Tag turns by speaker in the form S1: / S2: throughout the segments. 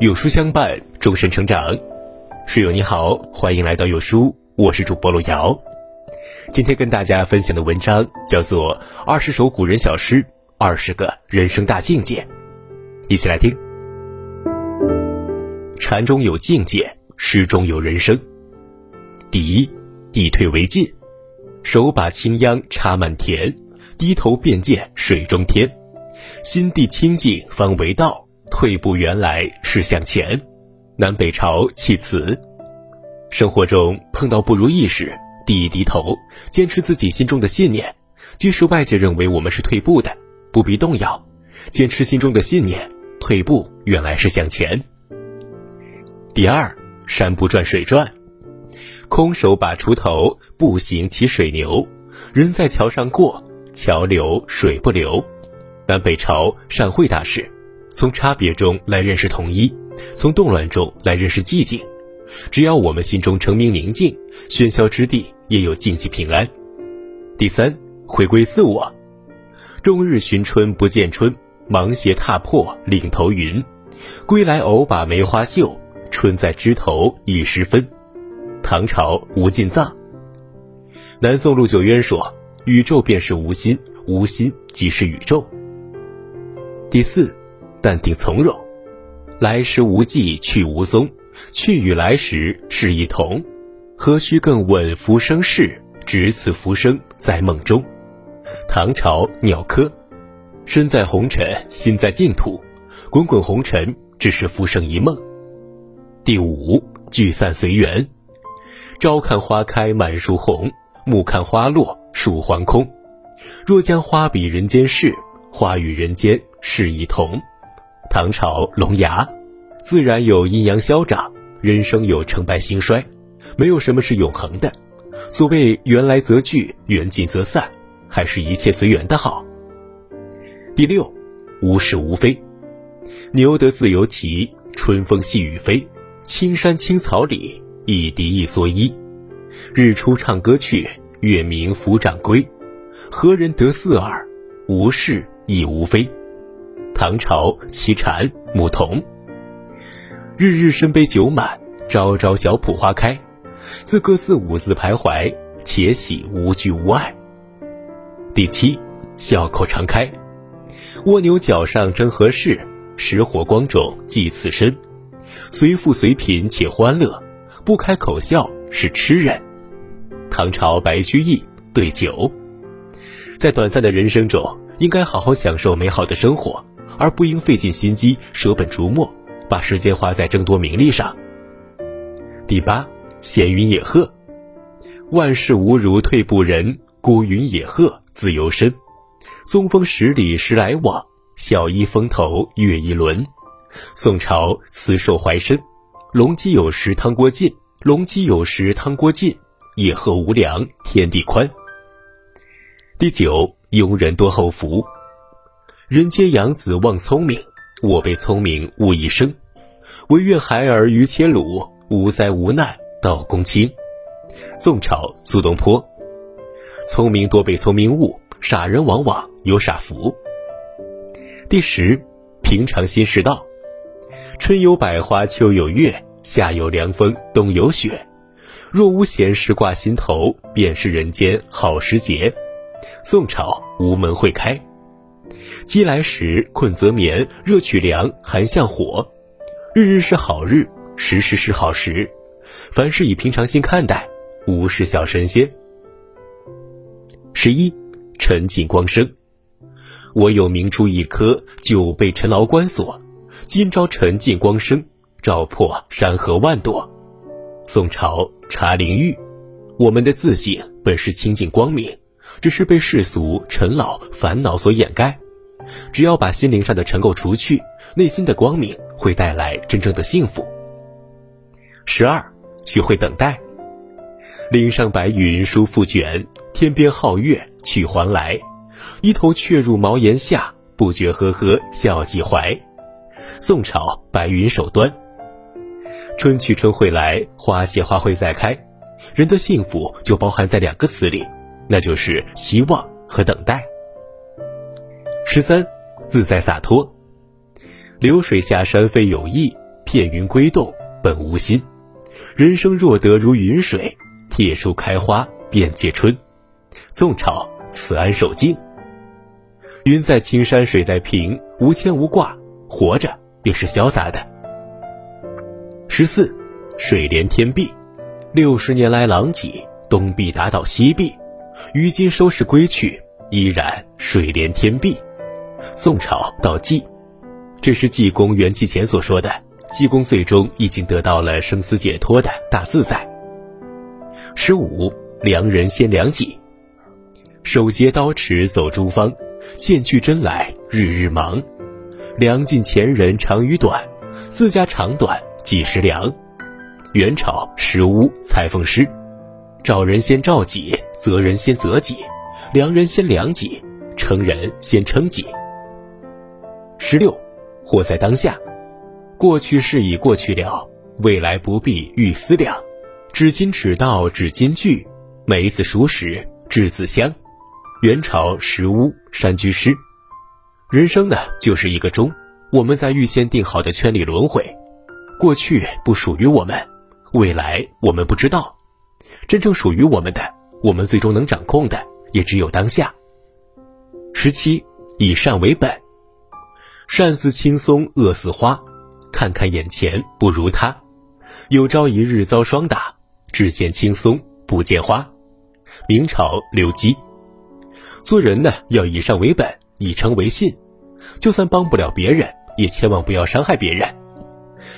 S1: 有书相伴，终身成长。室友你好，欢迎来到有书，我是主播路遥。今天跟大家分享的文章叫做《二十首古人小诗，二十个人生大境界》，一起来听。禅中有境界，诗中有人生。第一，以退为进，手把青秧插满田，低头便见水中天。心地清净方为道。退步原来是向前，南北朝弃词。生活中碰到不如意时，低一低头，坚持自己心中的信念，即使外界认为我们是退步的，不必动摇，坚持心中的信念，退步原来是向前。第二，山不转水转，空手把锄头，步行骑水牛，人在桥上过，桥流水不流。南北朝善会大师。从差别中来认识统一，从动乱中来认识寂静。只要我们心中澄明宁静，喧嚣之地也有静寂平安。第三，回归自我。终日寻春不见春，忙鞋踏破岭头云。归来偶把梅花嗅，春在枝头已时分。唐朝吴进藏。南宋陆九渊说：“宇宙便是无心，无心即是宇宙。”第四。淡定从容，来时无迹去无踪，去与来时是一同，何须更问浮生事？只此浮生在梦中。唐朝鸟窠，身在红尘，心在净土，滚滚红尘只是浮生一梦。第五，聚散随缘，朝看花开满树红，暮看花落树还空。若将花比人间事，花与人间是一同。唐朝龙牙，自然有阴阳消长，人生有成败兴衰，没有什么是永恒的。所谓缘来则聚，缘尽则散，还是一切随缘的好。第六，无是无非，牛得自由骑，春风细雨飞，青山青草里，一笛一蓑衣。日出唱歌去，月明抚掌归。何人得似耳？无是亦无非。唐朝齐禅牧童，日日身杯酒满，朝朝小圃花开。自歌自舞自徘徊，且喜无拘无碍。第七，笑口常开。蜗牛角上真合适？石火光中寄此身。随富随贫且欢乐，不开口笑是痴人。唐朝白居易对酒，在短暂的人生中，应该好好享受美好的生活。而不应费尽心机、舍本逐末，把时间花在争夺名利上。第八，闲云野鹤，万事无如退步人，孤云野鹤自由身。松风十里时来往，小衣风头月一轮。宋朝慈寿怀参，龙基有时汤锅尽，龙基有时汤锅尽，野鹤无粮天地宽。第九，庸人多后福。人皆养子望聪明，我辈聪明误一生。唯愿孩儿愚且鲁，无灾无难到公卿。宋朝苏东坡。聪明多被聪明误，傻人往往有傻福。第十，平常心是道。春有百花，秋有月，夏有凉风，冬有雪。若无闲事挂心头，便是人间好时节。宋朝吴门会开。饥来时困则眠，热取凉寒向火。日日是好日，时时是好时。凡事以平常心看待，无事小神仙。十一，沉静光生。我有明珠一颗，久被尘劳关锁。今朝沉静光生，照破山河万朵。宋朝茶陵玉。我们的自信本是清净光明，只是被世俗尘劳烦恼所掩盖。只要把心灵上的尘垢除去，内心的光明会带来真正的幸福。十二，学会等待。岭上白云舒复卷，天边皓月去还来。一头雀入茅檐下，不觉呵呵笑几怀。宋朝白云守端。春去春会来，花谢花会再开。人的幸福就包含在两个词里，那就是希望和等待。十三，自在洒脱。流水下山非有意，片云归动，本无心。人生若得如云水，铁树开花便结春。宋朝慈安守静。云在青山水在平，无牵无挂，活着便是潇洒的。十四，水连天碧，六十年来狼藉，东壁打倒西壁，于今收拾归去，依然水连天碧。宋朝到济，这是济公元气前所说的。济公最终已经得到了生死解脱的大自在。十五，良人先良己，手携刀持走诸方，线去针来日日忙，量尽前人长与短，自家长短几时量？元朝石屋裁缝师，找人先照己，责人先责己，量人先量己，称人先称己。十六，活在当下。过去事已过去了，未来不必欲思量。知今知道只今句，梅子熟时知子香。元朝石屋山居诗。人生呢，就是一个钟，我们在预先定好的圈里轮回。过去不属于我们，未来我们不知道。真正属于我们的，我们最终能掌控的，也只有当下。十七，以善为本。善似青松，恶似花。看看眼前不如他，有朝一日遭霜打，只见青松不见花。明朝刘基。做人呢要以善为本，以诚为信，就算帮不了别人，也千万不要伤害别人。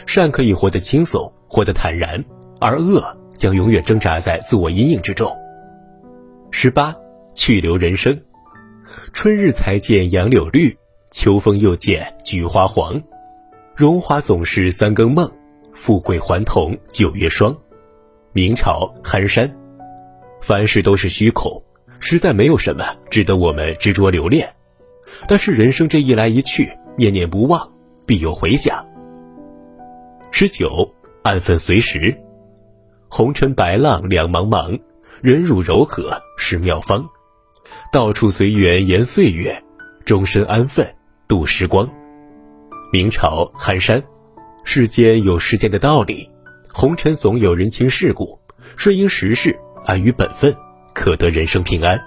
S1: 善可以活得轻松，活得坦然，而恶将永远挣扎在自我阴影之中。十八，去留人生。春日才见杨柳绿，秋风又见菊花黄。荣华总是三更梦，富贵还同九月霜。明朝寒山，凡事都是虚空，实在没有什么值得我们执着留恋。但是人生这一来一去，念念不忘，必有回响。十九，安分随时。红尘白浪两茫茫，忍辱柔和是妙方。到处随缘言岁月，终身安分度时光。明朝寒山，世间有世间的道理，红尘总有人情世故，顺应时势，安于本分，可得人生平安。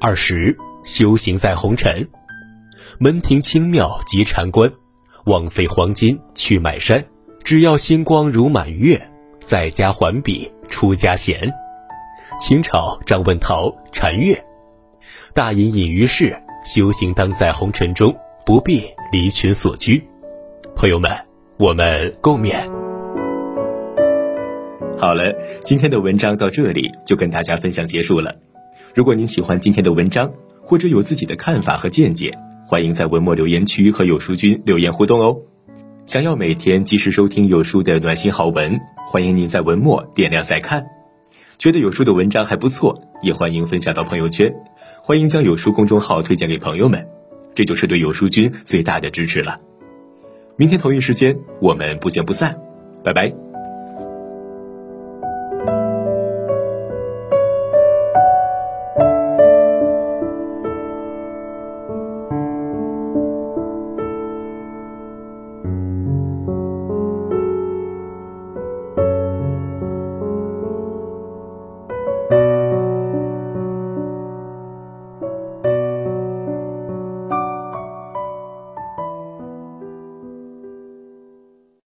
S1: 二十，修行在红尘，门庭清妙即禅关，枉费黄金去买山，只要星光如满月，在家还比出家闲。清朝张问陶禅月，大隐隐于市，修行当在红尘中。不必离群所居，朋友们，我们共勉。好了，今天的文章到这里就跟大家分享结束了。如果您喜欢今天的文章，或者有自己的看法和见解，欢迎在文末留言区和有书君留言互动哦。想要每天及时收听有书的暖心好文，欢迎您在文末点亮再看。觉得有书的文章还不错，也欢迎分享到朋友圈，欢迎将有书公众号推荐给朋友们这就是对有书君最大的支持了。明天同一时间我们不见不散拜拜。